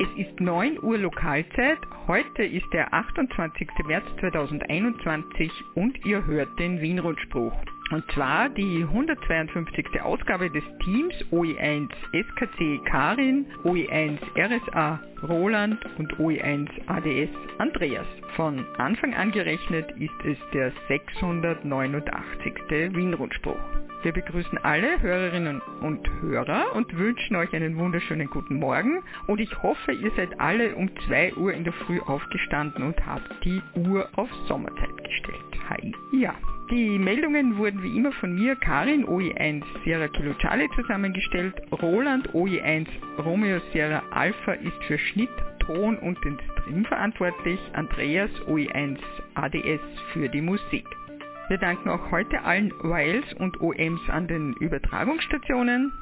Es ist 9 Uhr Lokalzeit. Heute ist der 28. März 2021 und ihr hört den Wien-Rundspruch. Und zwar die 152. Ausgabe des Teams OE1 SKC Karin, OE1 RSA Roland und OE1 ADS Andreas. Von Anfang an gerechnet ist es der 689. Wien-Rundspruch. Wir begrüßen alle Hörerinnen und Hörer und wünschen euch einen wunderschönen guten Morgen und ich hoffe, ihr seid alle um 2 Uhr in der Früh aufgestanden und habt die Uhr auf Sommerzeit gestellt. Hi. Ja, die Meldungen wurden wie immer von mir, Karin OE1 Sierra Kilo Charlie zusammengestellt. Roland OE1 Romeo Sierra Alpha ist für Schnitt, Ton und den Stream verantwortlich. Andreas OE1 ADS für die Musik. Wir danken auch heute allen Wiles und OMs an den Übertragungsstationen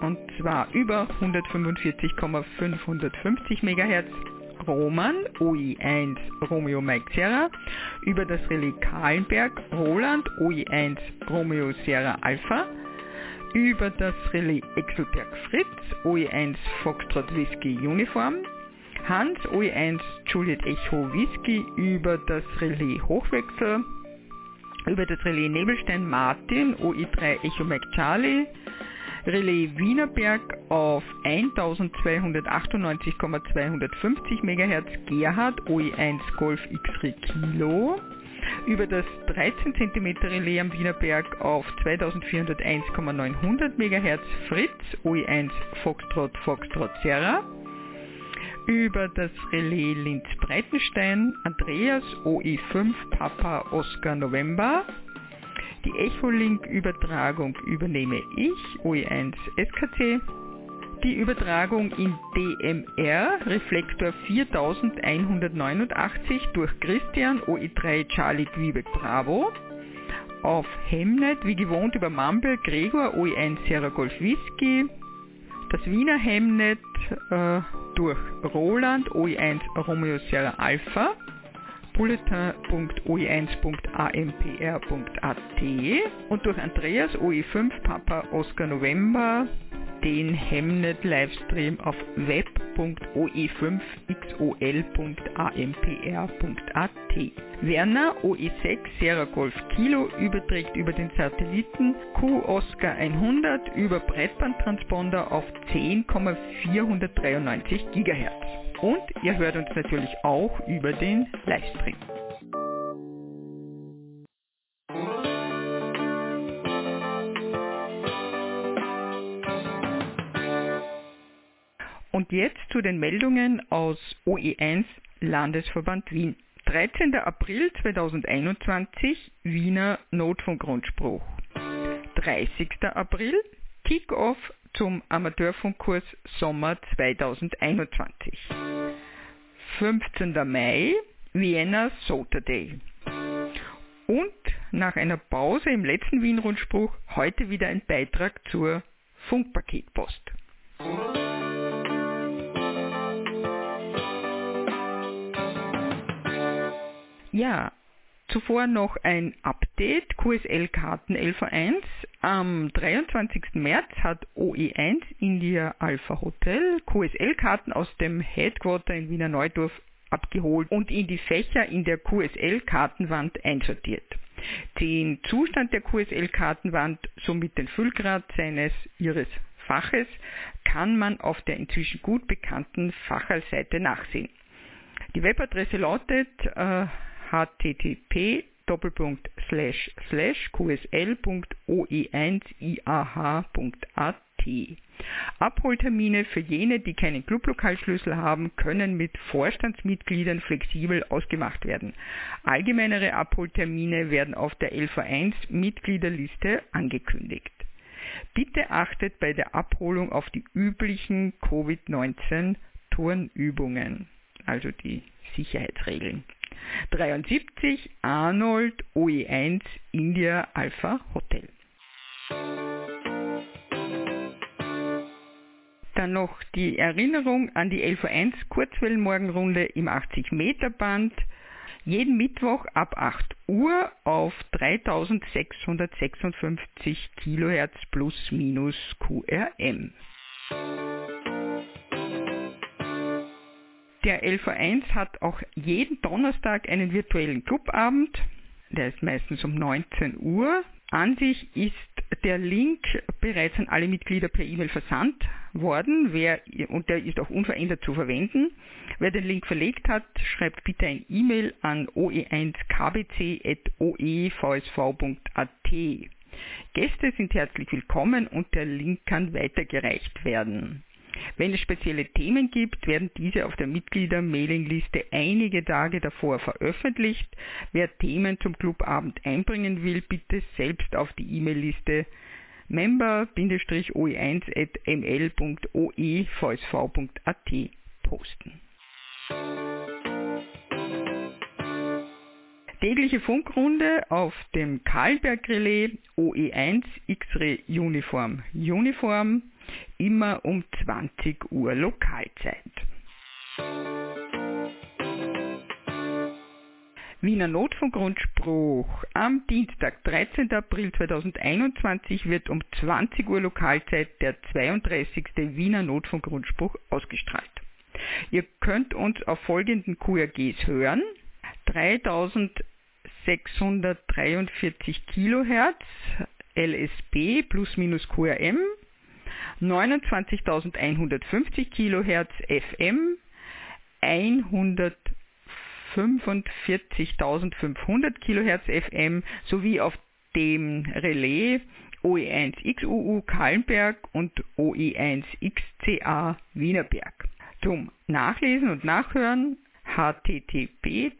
und zwar über 145,550 MHz Roman OI1 Romeo Mike Sierra über das Relais Kahlenberg Roland OI1 Romeo Sierra Alpha über das Relais Exelberg Fritz OI1 Foxtrot Whisky Uniform Hans OI1 Juliet Echo Whisky über das Relais Hochwechsel über das Relais Nebelstein Martin OI3 Echo Mike Charlie, Relais Wienerberg auf 1298,250 MHz Gerhard OI1 Golf X-Ray Kilo, über das 13 cm Relais am Wienerberg auf 2401,900 MHz Fritz OI1 Foxtrot Foxtrot Serra, über das Relais Linz-Breitenstein, Andreas OI5 Papa Oscar November. Die Echolink-Übertragung übernehme ich, OI1 SKC. Die Übertragung in DMR, Reflektor 4189 durch Christian OI3 Charlie Quebec Bravo. Auf Hemnet, wie gewohnt über Mumble, Gregor OI1 Sierra Golf Whisky. Das Wiener Hemnet äh, durch Roland OE1 Romeo Sierra Alpha, bulletin.oe1.ampr.at und durch Andreas OE5 Papa Oscar November den Hemnet Livestream auf web.oe5xol.ampr.at. Werner OE6 Sierra Golf Kilo überträgt über den Satelliten Q Oscar 100 über Breitbandtransponder auf 10,493 GHz. Und ihr hört uns natürlich auch über den Livestream. Und jetzt zu den Meldungen aus OE1 Landesverband Wien. 13. April 2021 Wiener Notfunkgrundspruch. 30. April Kickoff zum Amateurfunkkurs Sommer 2021. 15. Mai Vienna Saturday. Und nach einer Pause im letzten Wien-Rundspruch heute wieder ein Beitrag zur Funkpaketpost. Ja, zuvor noch ein Update, QSL-Karten LV1. Am 23. März hat OE1 India Alpha Hotel QSL-Karten aus dem Headquarter in Wiener Neudorf abgeholt und in die Fächer in der QSL-Kartenwand einsortiert. Den Zustand der QSL-Kartenwand sowie den Füllgrad seines ihres Faches kann man auf der inzwischen gut bekannten Facherseite nachsehen. Die Webadresse lautet äh, http qsl.oe1iah.at. Abholtermine für jene, die keinen Clublokalschlüssel haben, können mit Vorstandsmitgliedern flexibel ausgemacht werden. Allgemeinere Abholtermine werden auf der LV1 Mitgliederliste angekündigt. Bitte achtet bei der Abholung auf die üblichen Covid-19 Turnübungen, also die Sicherheitsregeln. 73 Arnold OE1 India Alpha Hotel. Dann noch die Erinnerung an die LV1 Kurzwellenmorgenrunde im 80 Meter Band. Jeden Mittwoch ab 8 Uhr auf 3656 Kilohertz plus minus QRM. Der LV1 hat auch jeden Donnerstag einen virtuellen Clubabend. Der ist meistens um 19 Uhr. An sich ist der Link bereits an alle Mitglieder per E-Mail versandt worden wer, und der ist auch unverändert zu verwenden. Wer den Link verlegt hat, schreibt bitte ein E-Mail an oe1kbc.oevsv.at. Gäste sind herzlich willkommen und der Link kann weitergereicht werden. Wenn es spezielle Themen gibt, werden diese auf der Mitglieder-Mailingliste einige Tage davor veröffentlicht. Wer Themen zum Clubabend einbringen will, bitte selbst auf die E-Mail-Liste member-oe1.ml.oevsv.at posten. Tägliche Funkrunde auf dem Karlberg-Relais OE1 X-Ray Uniform Uniform immer um 20 Uhr Lokalzeit. Wiener Notfunkgrundspruch. Am Dienstag, 13. April 2021 wird um 20 Uhr Lokalzeit der 32. Wiener Notfunkgrundspruch ausgestrahlt. Ihr könnt uns auf folgenden QRGs hören. 3643 Kilohertz LSB plus minus QRM 29.150 kHz FM, 145.500 kHz FM sowie auf dem Relais OE1XUU Kallenberg und OE1XCA Wienerberg. Zum Nachlesen und Nachhören http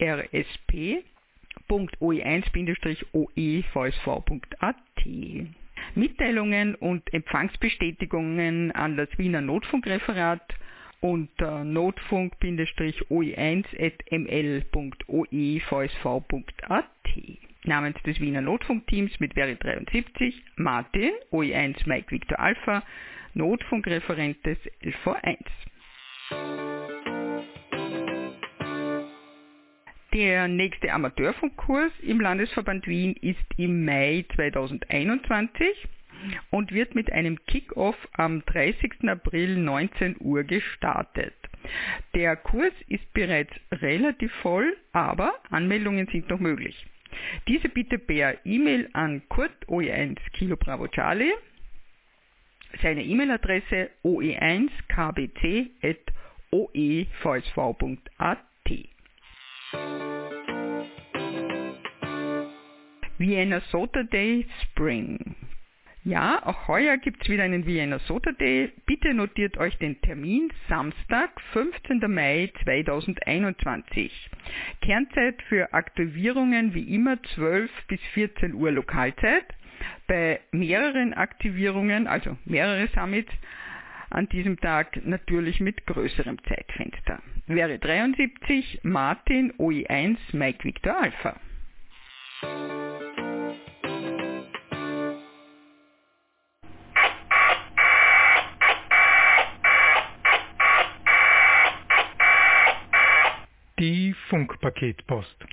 wnfrsp www.oe1-oevsv.at. Mitteilungen und Empfangsbestätigungen an das Wiener Notfunkreferat unter notfunk-1.ml.oevsv.at. Namens des Wiener Notfunkteams mit Veri 73 Martin, OE1 Mike Victor Alpha, Notfunkreferent des LV1. Der nächste Amateurfunkkurs im Landesverband Wien ist im Mai 2021 und wird mit einem Kick-off am 30. April 19 Uhr gestartet. Der Kurs ist bereits relativ voll, aber Anmeldungen sind noch möglich. Diese bitte per E-Mail an Kurt OE1 Kilo Bravo Charlie, seine E-Mail-Adresse oe1kbc.oevsv.at. Vienna Soda Day Spring. Ja, auch heuer gibt es wieder einen Vienna Soda Day. Bitte notiert euch den Termin Samstag, 15. Mai 2021. Kernzeit für Aktivierungen wie immer 12 bis 14 Uhr Lokalzeit. Bei mehreren Aktivierungen, also mehrere Summits, an diesem Tag natürlich mit größerem Zeitfenster. Wäre 73 Martin OE1 Mike Victor Alpha. Die Funkpaketpost.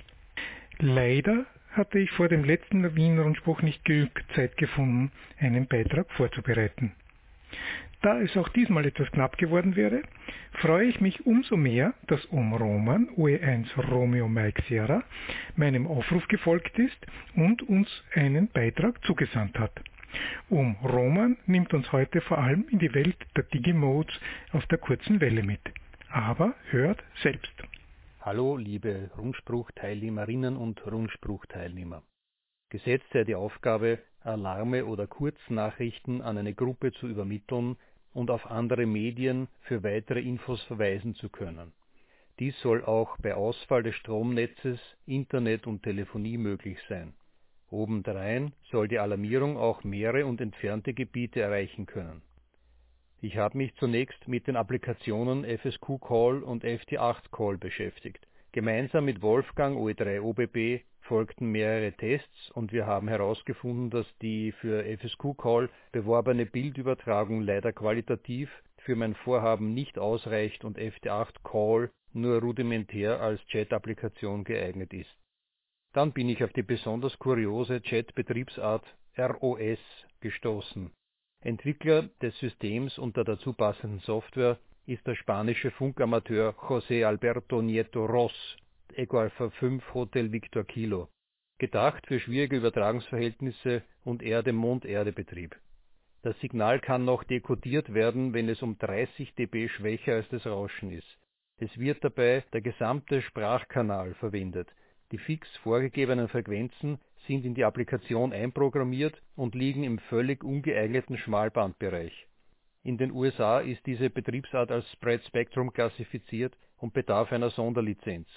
Leider hatte ich vor dem letzten Wiener Rundspruch nicht genug Zeit gefunden, einen Beitrag vorzubereiten. Da es auch diesmal etwas knapp geworden wäre, freue ich mich umso mehr, dass um Roman OE1 Romeo Mike Sierra meinem Aufruf gefolgt ist und uns einen Beitrag zugesandt hat. Um Roman nimmt uns heute vor allem in die Welt der Digimodes auf der kurzen Welle mit. Aber hört selbst. Hallo, liebe Rundspruchteilnehmerinnen und Rundspruchteilnehmer. Gesetzt sei die Aufgabe, Alarme oder Kurznachrichten an eine Gruppe zu übermitteln und auf andere Medien für weitere Infos verweisen zu können. Dies soll auch bei Ausfall des Stromnetzes, Internet und Telefonie möglich sein. Obendrein soll die Alarmierung auch mehrere und entfernte Gebiete erreichen können. Ich habe mich zunächst mit den Applikationen FSQ Call und FT8 Call beschäftigt. Gemeinsam mit Wolfgang OE3 OBB folgten mehrere Tests und wir haben herausgefunden, dass die für FSQ Call beworbene Bildübertragung leider qualitativ für mein Vorhaben nicht ausreicht und FT8 Call nur rudimentär als Chat-Applikation geeignet ist. Dann bin ich auf die besonders kuriose Chat-Betriebsart ROS gestoßen. Entwickler des Systems und der dazu passenden Software ist der spanische Funkamateur José Alberto Nieto Ross, Eco Alpha 5 Hotel Victor Kilo, gedacht für schwierige Übertragungsverhältnisse und Erde-Mond-Erde-Betrieb. Das Signal kann noch dekodiert werden, wenn es um 30 dB schwächer als das Rauschen ist. Es wird dabei der gesamte Sprachkanal verwendet. Die fix vorgegebenen Frequenzen sind in die Applikation einprogrammiert und liegen im völlig ungeeigneten Schmalbandbereich. In den USA ist diese Betriebsart als Spread Spectrum klassifiziert und bedarf einer Sonderlizenz.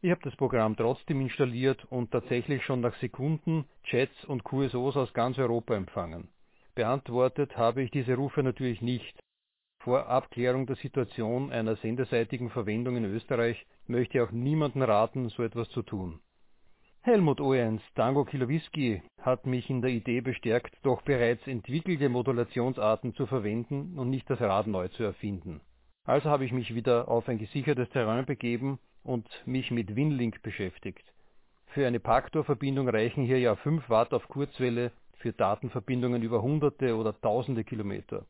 Ich habe das Programm trotzdem installiert und tatsächlich schon nach Sekunden Chats und QSOs aus ganz Europa empfangen. Beantwortet habe ich diese Rufe natürlich nicht. Vor Abklärung der Situation einer senderseitigen Verwendung in Österreich möchte ich auch niemanden raten, so etwas zu tun. Helmut Oehens, Tango Kilo Whisky, hat mich in der Idee bestärkt, doch bereits entwickelte Modulationsarten zu verwenden und nicht das Rad neu zu erfinden. Also habe ich mich wieder auf ein gesichertes Terrain begeben und mich mit Winlink beschäftigt. Für eine Paktor-Verbindung reichen hier ja 5 Watt auf Kurzwelle für Datenverbindungen über hunderte oder tausende Kilometer.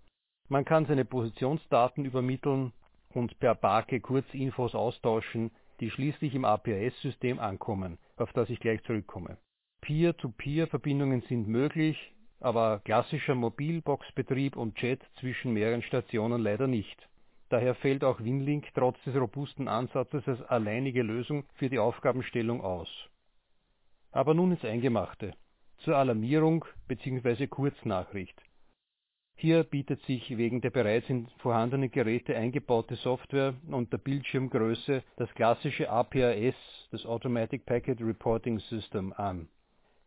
Man kann seine Positionsdaten übermitteln und per Barke Kurzinfos austauschen, die schließlich im APS-System ankommen, auf das ich gleich zurückkomme. Peer-to-Peer-Verbindungen sind möglich, aber klassischer Mobilboxbetrieb und Chat zwischen mehreren Stationen leider nicht. Daher fällt auch Winlink trotz des robusten Ansatzes als alleinige Lösung für die Aufgabenstellung aus. Aber nun ins Eingemachte zur Alarmierung bzw. Kurznachricht. Hier bietet sich wegen der bereits in vorhandenen Geräte eingebaute Software und der Bildschirmgröße das klassische APRS, das Automatic Packet Reporting System, an.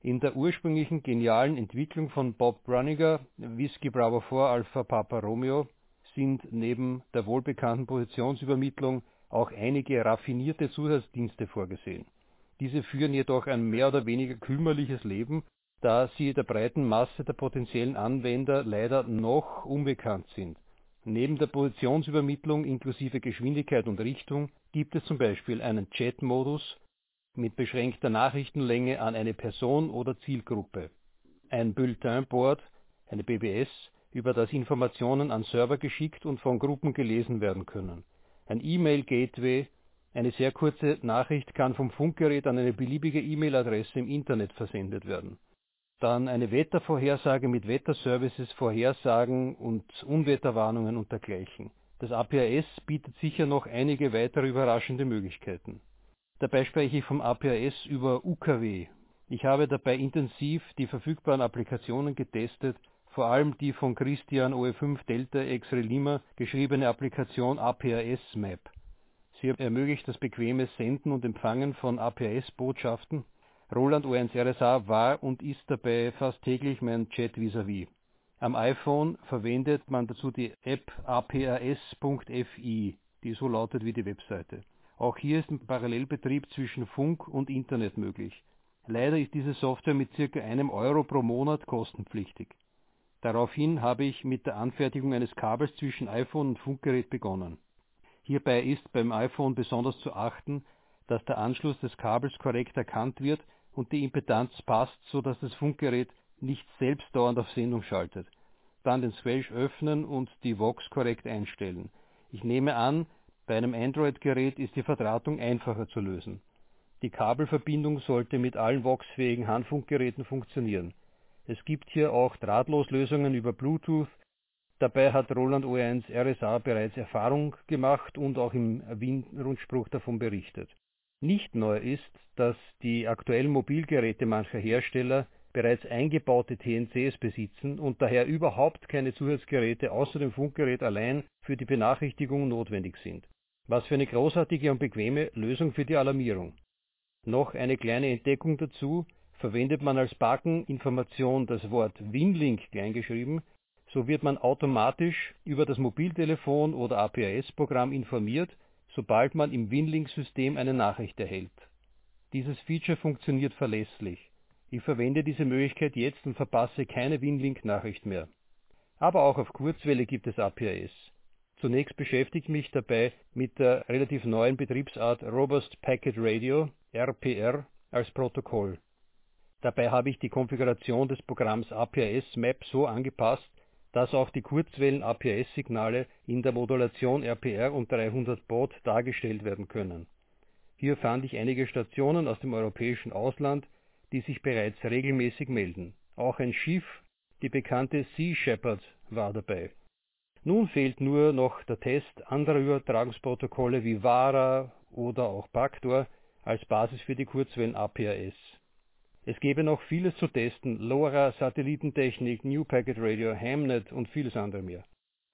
In der ursprünglichen genialen Entwicklung von Bob Bruniger, Whiskey Bravo 4 Alpha Papa Romeo, sind neben der wohlbekannten Positionsübermittlung auch einige raffinierte Zusatzdienste vorgesehen. Diese führen jedoch ein mehr oder weniger kümmerliches Leben da sie der breiten Masse der potenziellen Anwender leider noch unbekannt sind. Neben der Positionsübermittlung inklusive Geschwindigkeit und Richtung gibt es zum Beispiel einen Chat-Modus mit beschränkter Nachrichtenlänge an eine Person oder Zielgruppe, ein Bulletin-Board, eine BBS, über das Informationen an Server geschickt und von Gruppen gelesen werden können, ein E-Mail-Gateway, eine sehr kurze Nachricht kann vom Funkgerät an eine beliebige E-Mail-Adresse im Internet versendet werden dann eine Wettervorhersage mit Wetterservices, Vorhersagen und Unwetterwarnungen und dergleichen. Das APRS bietet sicher noch einige weitere überraschende Möglichkeiten. Dabei spreche ich vom APRS über UKW. Ich habe dabei intensiv die verfügbaren Applikationen getestet, vor allem die von Christian OE5 Delta X-Ray Lima geschriebene Applikation APRS Map. Sie ermöglicht das bequeme Senden und Empfangen von APRS-Botschaften Roland O1 RSA war und ist dabei fast täglich mein Chat vis-à-vis. Am iPhone verwendet man dazu die App apras.fi, die so lautet wie die Webseite. Auch hier ist ein Parallelbetrieb zwischen Funk und Internet möglich. Leider ist diese Software mit circa einem Euro pro Monat kostenpflichtig. Daraufhin habe ich mit der Anfertigung eines Kabels zwischen iPhone und Funkgerät begonnen. Hierbei ist beim iPhone besonders zu achten, dass der Anschluss des Kabels korrekt erkannt wird und die Impedanz passt, so dass das Funkgerät nicht selbst dauernd auf Sendung schaltet. Dann den Swelch öffnen und die Vox korrekt einstellen. Ich nehme an, bei einem Android-Gerät ist die Verdrahtung einfacher zu lösen. Die Kabelverbindung sollte mit allen Vox-fähigen Handfunkgeräten funktionieren. Es gibt hier auch Drahtloslösungen über Bluetooth. Dabei hat Roland O1 RSA bereits Erfahrung gemacht und auch im Wien-Rundspruch davon berichtet. Nicht neu ist, dass die aktuellen Mobilgeräte mancher Hersteller bereits eingebaute TNCs besitzen und daher überhaupt keine Zusatzgeräte außer dem Funkgerät allein für die Benachrichtigung notwendig sind. Was für eine großartige und bequeme Lösung für die Alarmierung. Noch eine kleine Entdeckung dazu, verwendet man als Bakeninformation das Wort Winlink kleingeschrieben, so wird man automatisch über das Mobiltelefon oder APRS-Programm informiert, sobald man im Winlink-System eine Nachricht erhält. Dieses Feature funktioniert verlässlich. Ich verwende diese Möglichkeit jetzt und verpasse keine Winlink-Nachricht mehr. Aber auch auf Kurzwelle gibt es APRS. Zunächst beschäftigt mich dabei mit der relativ neuen Betriebsart Robust Packet Radio RPR als Protokoll. Dabei habe ich die Konfiguration des Programms APRS Map so angepasst, dass auch die Kurzwellen-APS-Signale in der Modulation RPR und 300 Baud dargestellt werden können. Hier fand ich einige Stationen aus dem europäischen Ausland, die sich bereits regelmäßig melden. Auch ein Schiff, die bekannte Sea Shepherd, war dabei. Nun fehlt nur noch der Test anderer Übertragungsprotokolle wie VARA oder auch Backdoor als Basis für die Kurzwellen APRS. Es gäbe noch vieles zu testen, LoRa, Satellitentechnik, New Packet Radio, Hamnet und vieles andere mehr.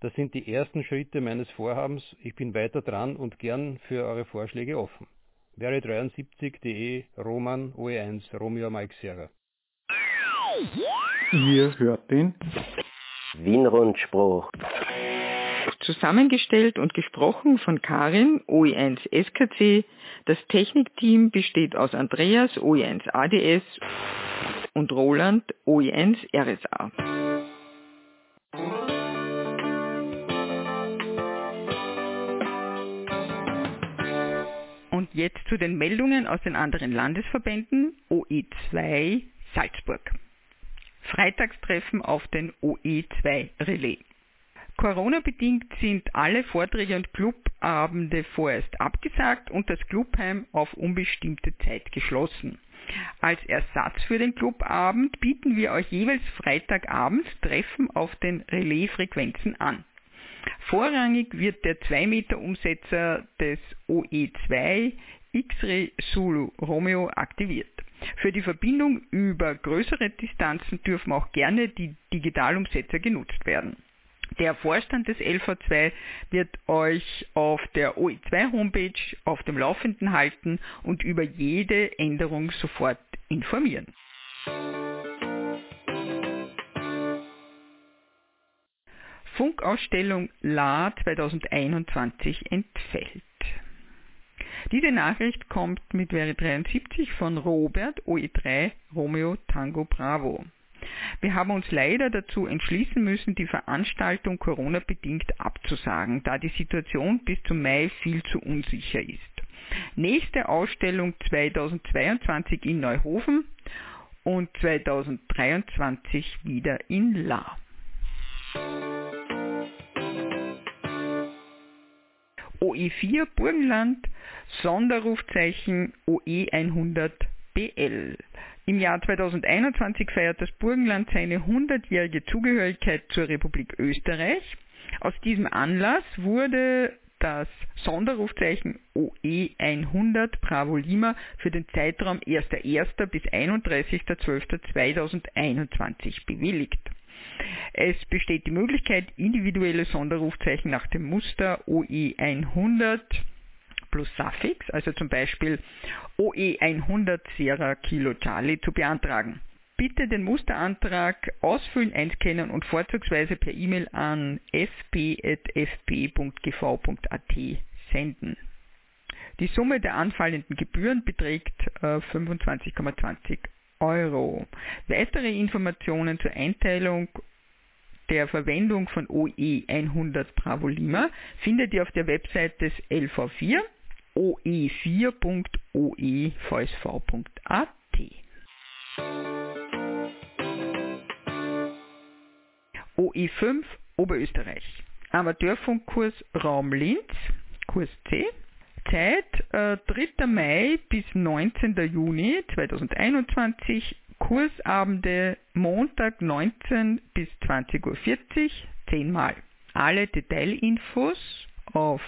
Das sind die ersten Schritte meines Vorhabens. Ich bin weiter dran und gern für eure Vorschläge offen. Wäre 73.de Roman OE1 Romeo Mike Sierra. Ihr hört den Wienrundspruch. Zusammengestellt und gesprochen von Karin, OE1 SKC. Das Technikteam besteht aus Andreas, OE1 ADS und Roland, OE1 RSA. Und jetzt zu den Meldungen aus den anderen Landesverbänden OE2 Salzburg. Freitagstreffen auf den OE2 Relais. Corona-bedingt sind alle Vorträge und Clubabende vorerst abgesagt und das Clubheim auf unbestimmte Zeit geschlossen. Als Ersatz für den Clubabend bieten wir euch jeweils Freitagabend Treffen auf den Relaisfrequenzen an. Vorrangig wird der 2 Meter Umsetzer des OE2 X-Ray Zulu Romeo aktiviert. Für die Verbindung über größere Distanzen dürfen auch gerne die Digitalumsetzer genutzt werden. Der Vorstand des LV2 wird euch auf der OE2 Homepage auf dem Laufenden halten und über jede Änderung sofort informieren. Funkausstellung La 2021 entfällt. Diese Nachricht kommt mit Wäre 73 von Robert OE3 Romeo Tango Bravo. Wir haben uns leider dazu entschließen müssen, die Veranstaltung Corona-bedingt abzusagen, da die Situation bis zum Mai viel zu unsicher ist. Nächste Ausstellung 2022 in Neuhofen und 2023 wieder in La. OE4 Burgenland, Sonderrufzeichen OE100BL. Im Jahr 2021 feiert das Burgenland seine 100-jährige Zugehörigkeit zur Republik Österreich. Aus diesem Anlass wurde das Sonderrufzeichen OE100 Bravo Lima für den Zeitraum 1.1. bis 31.12.2021 bewilligt. Es besteht die Möglichkeit, individuelle Sonderrufzeichen nach dem Muster OE100 plus Suffix, also zum Beispiel OE100 Sierra Kilo Charlie, zu beantragen. Bitte den Musterantrag ausfüllen, einscannen und vorzugsweise per E-Mail an fp.fp.gv.at senden. Die Summe der anfallenden Gebühren beträgt äh, 25,20 Euro. Weitere Informationen zur Einteilung der Verwendung von OE 100 Bravo Lima findet ihr auf der Website des LV4 oe4.oevsv.at. OE5 Oberösterreich. Amateurfunkkurs Raum Linz, Kurs C. Zeit äh, 3. Mai bis 19. Juni 2021. Kursabende Montag 19 bis 20.40 Uhr, 10 Mal. Alle Detailinfos auf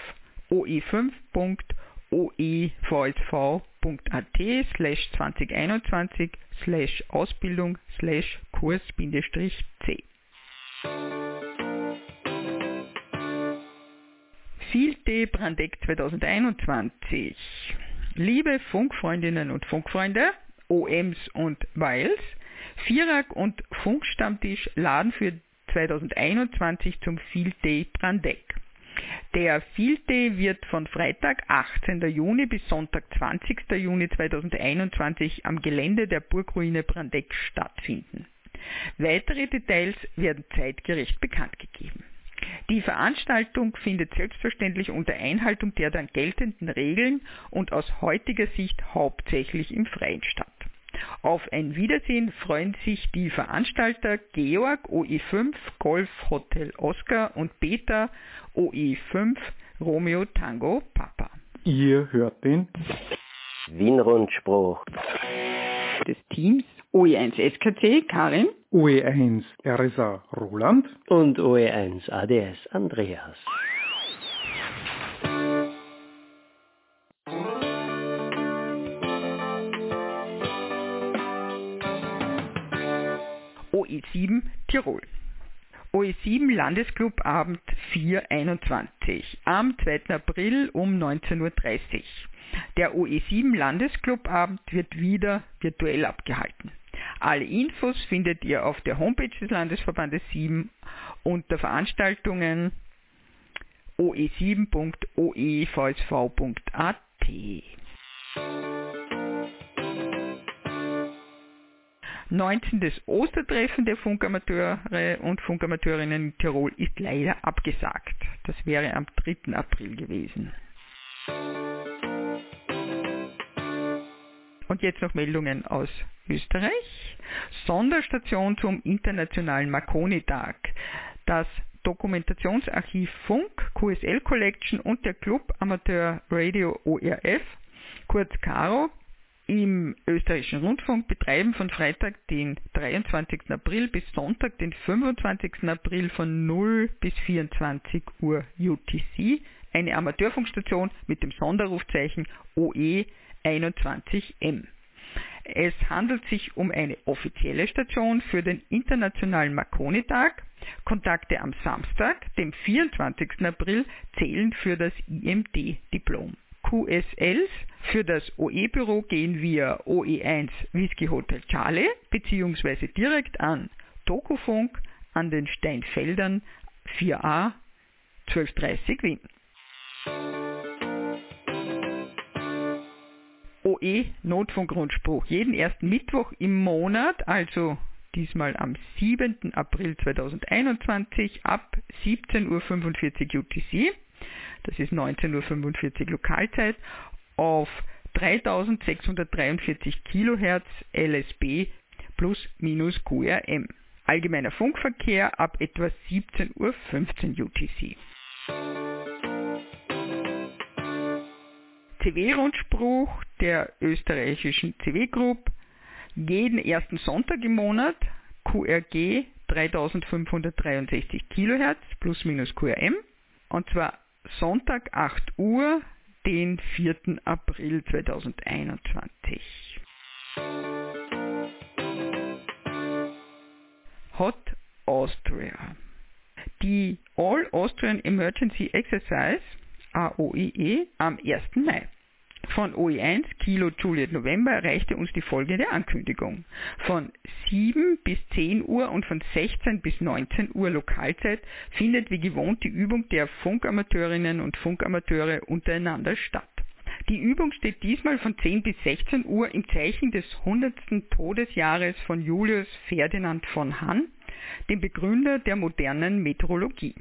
oe5.oevsv.at slash 2021 slash Ausbildung slash Kurs-C. Field Brandeck 2021. Liebe Funkfreundinnen und Funkfreunde, OMs und Wiles, Vierak und Funkstammtisch laden für 2021 zum Field Brandeck. Der Field wird von Freitag 18. Juni bis Sonntag 20. Juni 2021 am Gelände der Burgruine Brandeck stattfinden. Weitere Details werden zeitgerecht bekannt gegeben. Die Veranstaltung findet selbstverständlich unter Einhaltung der dann geltenden Regeln und aus heutiger Sicht hauptsächlich im Freien statt. Auf ein Wiedersehen freuen sich die Veranstalter Georg OE5 Golf Hotel Oscar und Peter OE5 Romeo Tango Papa. Ihr hört den Wienrundspruch des Teams OE1 SKC Karin, OE1 RSA Roland und OE1 ADS Andreas. OE7 Tirol. OE7 Landesclubabend 421 am 2. April um 19.30 Uhr. Der OE7 Landesclubabend wird wieder virtuell abgehalten. Alle Infos findet ihr auf der Homepage des Landesverbandes 7 unter Veranstaltungen oe7.oevsv.at. 19. Ostertreffen der Funkamateure und Funkamateurinnen in Tirol ist leider abgesagt. Das wäre am 3. April gewesen. Und jetzt noch Meldungen aus Österreich. Sonderstation zum Internationalen Marconi-Tag. Das Dokumentationsarchiv Funk, QSL Collection und der Club Amateur Radio ORF, kurz CARO, im österreichischen Rundfunk betreiben von Freitag, den 23. April bis Sonntag, den 25. April von 0 bis 24 Uhr UTC eine Amateurfunkstation mit dem Sonderrufzeichen OE 21M. Es handelt sich um eine offizielle Station für den Internationalen Marconi-Tag. Kontakte am Samstag, dem 24. April, zählen für das IMD-Diplom. QSLs für das OE-Büro gehen via OE1 Whisky Hotel Charlie bzw. direkt an Tokufunk an den Steinfeldern 4a 1230 Wien. OE Notfunkrundspruch jeden ersten Mittwoch im Monat, also diesmal am 7. April 2021 ab 17.45 Uhr UTC das ist 19.45 Uhr Lokalzeit, auf 3643 kHz LSB plus minus QRM. Allgemeiner Funkverkehr ab etwa 17.15 Uhr UTC. CW-Rundspruch der österreichischen CW Group jeden ersten Sonntag im Monat QRG 3563 kHz plus minus QRM und zwar Sonntag 8 Uhr, den 4. April 2021. Hot Austria. Die All Austrian Emergency Exercise AOIE am 1. Mai. Von OE1 Kilo Juliet November erreichte uns die folgende Ankündigung. Von 7 bis 10 Uhr und von 16 bis 19 Uhr Lokalzeit findet wie gewohnt die Übung der Funkamateurinnen und Funkamateure untereinander statt. Die Übung steht diesmal von 10 bis 16 Uhr im Zeichen des 100. Todesjahres von Julius Ferdinand von Hann, dem Begründer der modernen Meteorologie.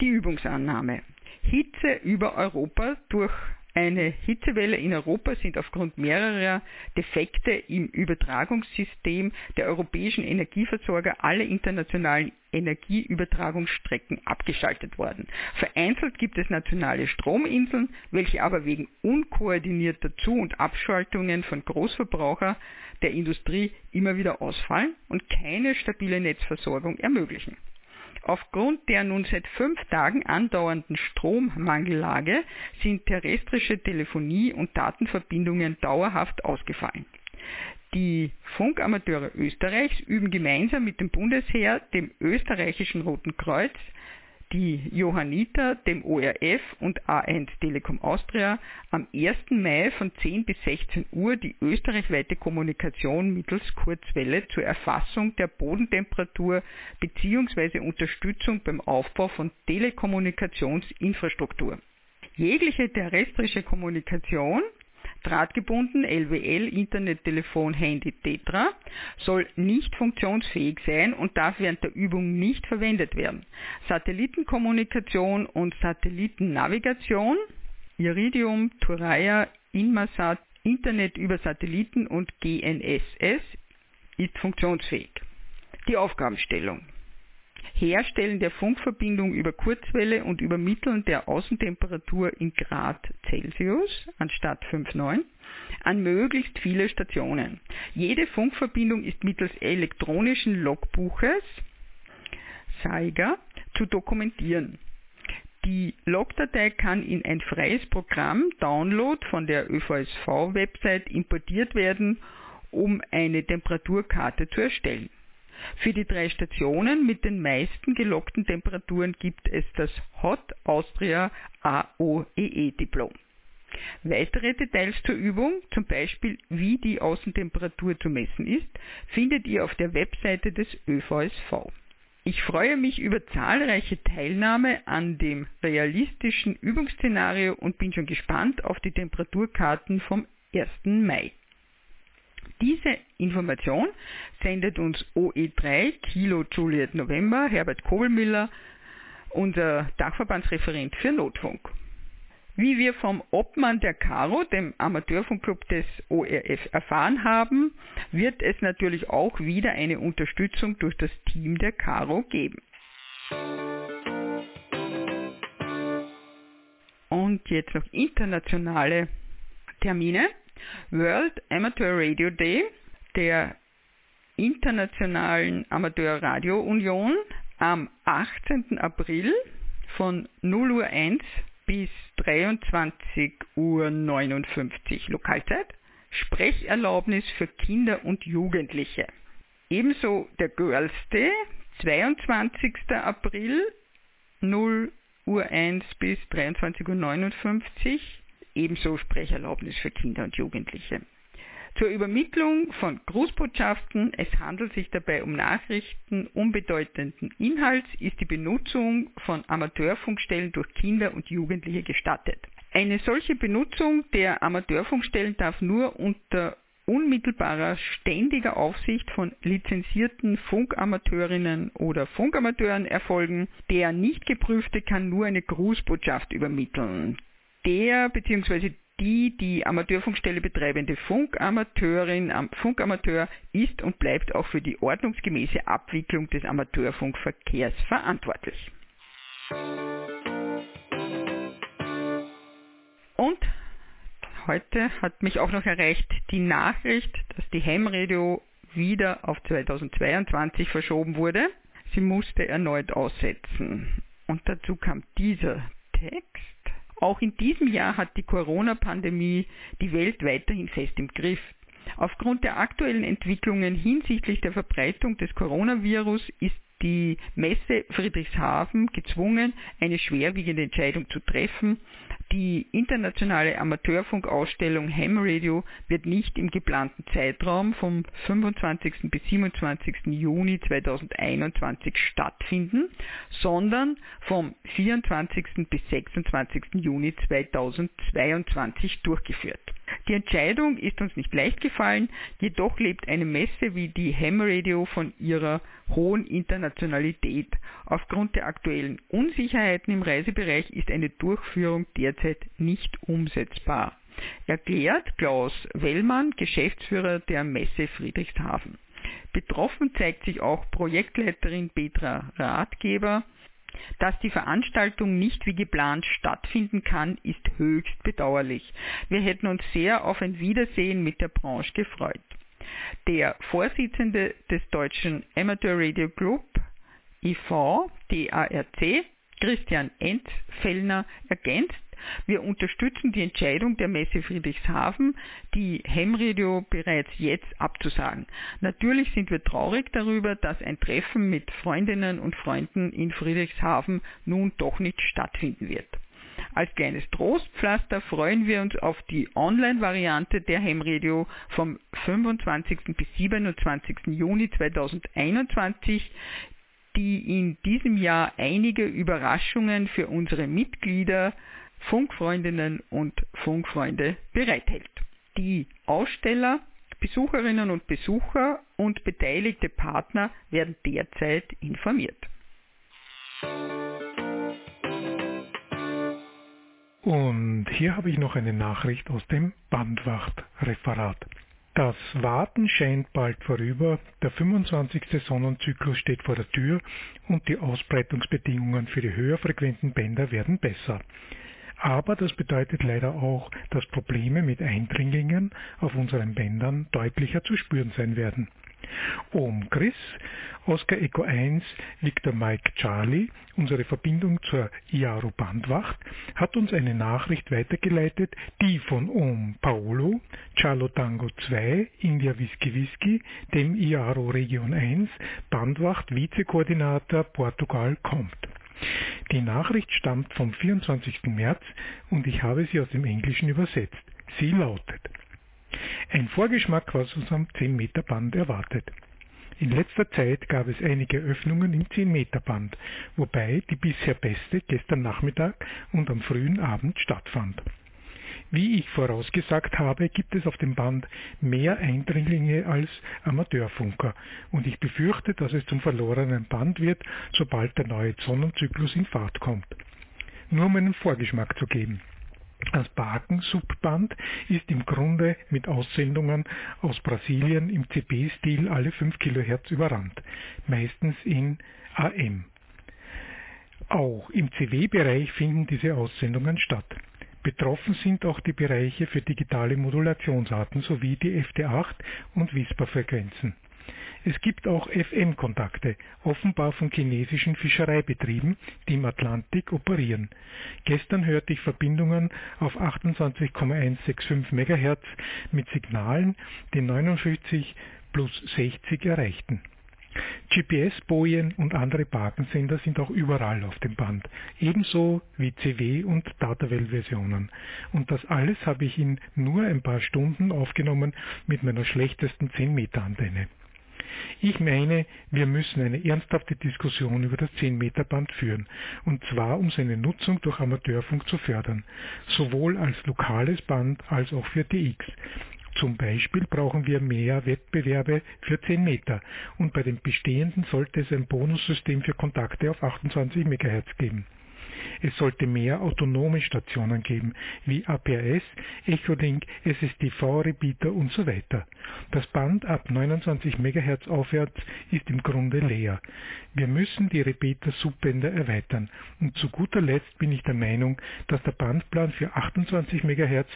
Die Übungsannahme. Hitze über Europa durch eine Hitzewelle in Europa sind aufgrund mehrerer Defekte im Übertragungssystem der europäischen Energieversorger alle internationalen Energieübertragungsstrecken abgeschaltet worden. Vereinzelt gibt es nationale Strominseln, welche aber wegen unkoordinierter Zu- und Abschaltungen von Großverbraucher der Industrie immer wieder ausfallen und keine stabile Netzversorgung ermöglichen. Aufgrund der nun seit fünf Tagen andauernden Strommangellage sind terrestrische Telefonie und Datenverbindungen dauerhaft ausgefallen. Die Funkamateure Österreichs üben gemeinsam mit dem Bundesheer, dem österreichischen Roten Kreuz, die Johanniter, dem ORF und A1 Telekom Austria am 1. Mai von 10 bis 16 Uhr die österreichweite Kommunikation mittels Kurzwelle zur Erfassung der Bodentemperatur bzw. Unterstützung beim Aufbau von Telekommunikationsinfrastruktur. Jegliche terrestrische Kommunikation drahtgebunden, LWL, Internet, Telefon, Handy, Tetra, soll nicht funktionsfähig sein und darf während der Übung nicht verwendet werden. Satellitenkommunikation und Satellitennavigation, Iridium, Thuraya, Inmarsat, Internet über Satelliten und GNSS ist funktionsfähig. Die Aufgabenstellung. Herstellen der Funkverbindung über Kurzwelle und Übermitteln der Außentemperatur in Grad Celsius anstatt 5,9 an möglichst viele Stationen. Jede Funkverbindung ist mittels elektronischen Logbuches Saiga zu dokumentieren. Die Logdatei kann in ein freies Programm Download von der ÖVSV-Website importiert werden, um eine Temperaturkarte zu erstellen. Für die drei Stationen mit den meisten geloggten Temperaturen gibt es das Hot Austria AOEE Diplom. Weitere Details zur Übung, zum Beispiel wie die Außentemperatur zu messen ist, findet ihr auf der Webseite des ÖVSV. Ich freue mich über zahlreiche Teilnahme an dem realistischen Übungsszenario und bin schon gespannt auf die Temperaturkarten vom 1. Mai. Diese Information sendet uns OE3 Kilo Juliet November Herbert Kobelmüller, unser Dachverbandsreferent für Notfunk. Wie wir vom Obmann der Caro, dem Amateurfunkclub des ORF, erfahren haben, wird es natürlich auch wieder eine Unterstützung durch das Team der Caro geben. Und jetzt noch internationale Termine. World Amateur Radio Day der Internationalen Amateur Radio Union am 18. April von 0 Uhr 1 bis 23.59 Uhr Lokalzeit. Sprecherlaubnis für Kinder und Jugendliche. Ebenso der Girls Day, 22. April, 0 Uhr 1 bis 23.59 Uhr. Ebenso Sprecherlaubnis für Kinder und Jugendliche. Zur Übermittlung von Grußbotschaften, es handelt sich dabei um Nachrichten unbedeutenden Inhalts, ist die Benutzung von Amateurfunkstellen durch Kinder und Jugendliche gestattet. Eine solche Benutzung der Amateurfunkstellen darf nur unter unmittelbarer ständiger Aufsicht von lizenzierten Funkamateurinnen oder Funkamateuren erfolgen. Der nicht geprüfte kann nur eine Grußbotschaft übermitteln. Der bzw die die Amateurfunkstelle betreibende Funkamateurin, Funkamateur ist und bleibt auch für die ordnungsgemäße Abwicklung des Amateurfunkverkehrs verantwortlich. Und heute hat mich auch noch erreicht die Nachricht, dass die Hemradio wieder auf 2022 verschoben wurde. Sie musste erneut aussetzen. Und dazu kam dieser Text. Auch in diesem Jahr hat die Corona-Pandemie die Welt weiterhin fest im Griff. Aufgrund der aktuellen Entwicklungen hinsichtlich der Verbreitung des Coronavirus ist die Messe Friedrichshafen gezwungen, eine schwerwiegende Entscheidung zu treffen. Die internationale Amateurfunkausstellung Ham Radio wird nicht im geplanten Zeitraum vom 25. bis 27. Juni 2021 stattfinden, sondern vom 24. bis 26. Juni 2022 durchgeführt. Die Entscheidung ist uns nicht leicht gefallen, jedoch lebt eine Messe wie die Ham Radio von ihrer hohen Internationalität. Aufgrund der aktuellen Unsicherheiten im Reisebereich ist eine Durchführung derzeit nicht umsetzbar. Erklärt Klaus Wellmann, Geschäftsführer der Messe Friedrichshafen. Betroffen zeigt sich auch Projektleiterin Petra Ratgeber. Dass die Veranstaltung nicht wie geplant stattfinden kann, ist höchst bedauerlich. Wir hätten uns sehr auf ein Wiedersehen mit der Branche gefreut. Der Vorsitzende des Deutschen Amateur Radio Group IV, DARC, Christian Enzfellner, ergänzt, wir unterstützen die Entscheidung der Messe Friedrichshafen, die Hemradio bereits jetzt abzusagen. Natürlich sind wir traurig darüber, dass ein Treffen mit Freundinnen und Freunden in Friedrichshafen nun doch nicht stattfinden wird. Als kleines Trostpflaster freuen wir uns auf die Online-Variante der Hemradio vom 25. bis 27. Juni 2021, die in diesem Jahr einige Überraschungen für unsere Mitglieder Funkfreundinnen und Funkfreunde bereithält. Die Aussteller, Besucherinnen und Besucher und beteiligte Partner werden derzeit informiert. Und hier habe ich noch eine Nachricht aus dem Bandwachtreferat. Das Warten scheint bald vorüber, der 25. Sonnenzyklus steht vor der Tür und die Ausbreitungsbedingungen für die höherfrequenten Bänder werden besser. Aber das bedeutet leider auch, dass Probleme mit Eindringlingen auf unseren Bändern deutlicher zu spüren sein werden. Ohm Chris, Oscar Echo 1, Victor Mike Charlie, unsere Verbindung zur IARO Bandwacht, hat uns eine Nachricht weitergeleitet, die von Ohm Paolo, Charlo Tango 2, India Whisky Whisky, dem IARO Region 1, Bandwacht Vizekoordinator Portugal kommt. Die Nachricht stammt vom 24. März und ich habe sie aus dem Englischen übersetzt. Sie lautet ein Vorgeschmack, was uns am 10 Meter Band erwartet. In letzter Zeit gab es einige Öffnungen im 10 Meter Band, wobei die bisher beste gestern Nachmittag und am frühen Abend stattfand. Wie ich vorausgesagt habe, gibt es auf dem Band mehr Eindringlinge als Amateurfunker und ich befürchte, dass es zum verlorenen Band wird, sobald der neue Sonnenzyklus in Fahrt kommt. Nur um einen Vorgeschmack zu geben. Das Baken-Subband ist im Grunde mit Aussendungen aus Brasilien im CB-Stil alle 5 kHz überrannt, meistens in AM. Auch im CW-Bereich finden diese Aussendungen statt. Betroffen sind auch die Bereiche für digitale Modulationsarten sowie die FT8 und WISPA-Frequenzen. Es gibt auch FM-Kontakte, offenbar von chinesischen Fischereibetrieben, die im Atlantik operieren. Gestern hörte ich Verbindungen auf 28,165 MHz mit Signalen, die 59 plus 60 erreichten. GPS-Bojen und andere Bakensender sind auch überall auf dem Band, ebenso wie CW- und Datawell-Versionen. Und das alles habe ich in nur ein paar Stunden aufgenommen mit meiner schlechtesten 10-Meter-Antenne. Ich meine, wir müssen eine ernsthafte Diskussion über das 10-Meter-Band führen, und zwar um seine Nutzung durch Amateurfunk zu fördern, sowohl als lokales Band als auch für DX. Zum Beispiel brauchen wir mehr Wettbewerbe für 10 Meter und bei den bestehenden sollte es ein Bonussystem für Kontakte auf 28 MHz geben. Es sollte mehr autonome Stationen geben, wie APRS, Echolink, SSTV-Repeater und so weiter. Das Band ab 29 MHz aufwärts ist im Grunde leer. Wir müssen die Repeater-Subbänder erweitern. Und zu guter Letzt bin ich der Meinung, dass der Bandplan für 28 MHz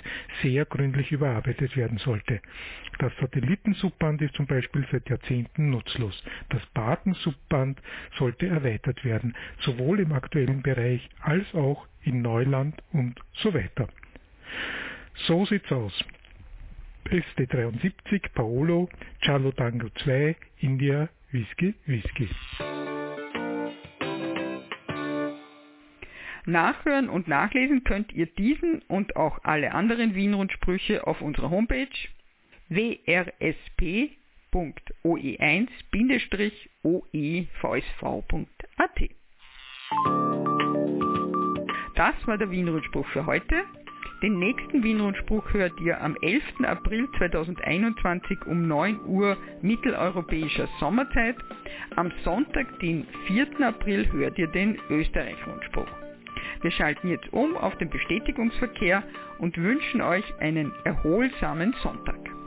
sehr gründlich überarbeitet werden sollte. Das Satellitensubband ist zum Beispiel seit Jahrzehnten nutzlos. Das Baken-Subband sollte erweitert werden, sowohl im aktuellen Bereich als auch in Neuland und so weiter. So sieht's aus. ST73 Paolo, Charlo Tango 2, India, Whisky, Whisky. Nachhören und nachlesen könnt ihr diesen und auch alle anderen Wien-Rundsprüche auf unserer Homepage wrsp.oe1-oevsv.at. Das war der Wien-Rundspruch für heute. Den nächsten Wien-Rundspruch hört ihr am 11. April 2021 um 9 Uhr mitteleuropäischer Sommerzeit. Am Sonntag, den 4. April, hört ihr den Österreich-Rundspruch. Wir schalten jetzt um auf den Bestätigungsverkehr und wünschen euch einen erholsamen Sonntag.